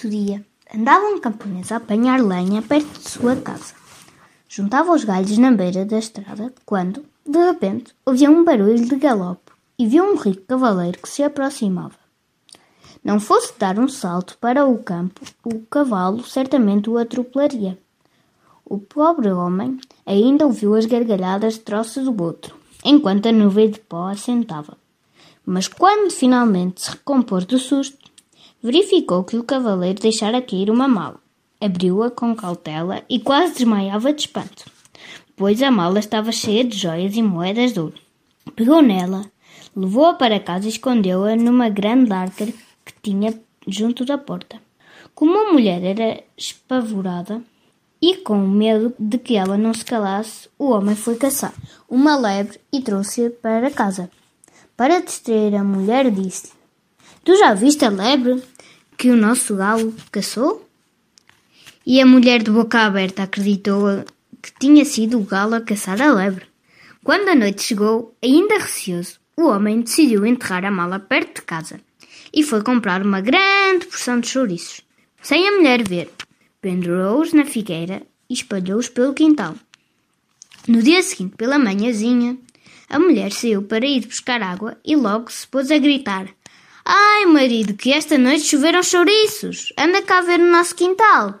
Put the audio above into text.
Certo dia, andava um camponês a apanhar lenha perto de sua casa. Juntava os galhos na beira da estrada quando, de repente, ouvia um barulho de galope e viu um rico cavaleiro que se aproximava. Não fosse dar um salto para o campo, o cavalo certamente o atropelaria. O pobre homem ainda ouviu as gargalhadas troças do outro, enquanto a nuvem de pó assentava. Mas quando finalmente se recompôs do susto, Verificou que o cavaleiro deixara cair uma mala. Abriu-a com cautela e quase desmaiava de espanto, pois a mala estava cheia de joias e moedas de ouro. Pegou nela, levou-a para casa e escondeu-a numa grande arca que tinha junto da porta. Como a mulher era espavorada e com medo de que ela não se calasse, o homem foi caçar uma lebre e trouxe-a para casa. Para distrair a mulher, disse Tu já viste a lebre que o nosso galo caçou? E a mulher de boca aberta acreditou que tinha sido o galo a caçar a lebre. Quando a noite chegou, ainda receoso, o homem decidiu enterrar a mala perto de casa e foi comprar uma grande porção de chouriços. Sem a mulher ver, pendurou-os na figueira e espalhou-os pelo quintal. No dia seguinte, pela manhãzinha, a mulher saiu para ir buscar água e logo se pôs a gritar: Ai, marido, que esta noite choveram chouriços. Anda cá ver no nosso quintal.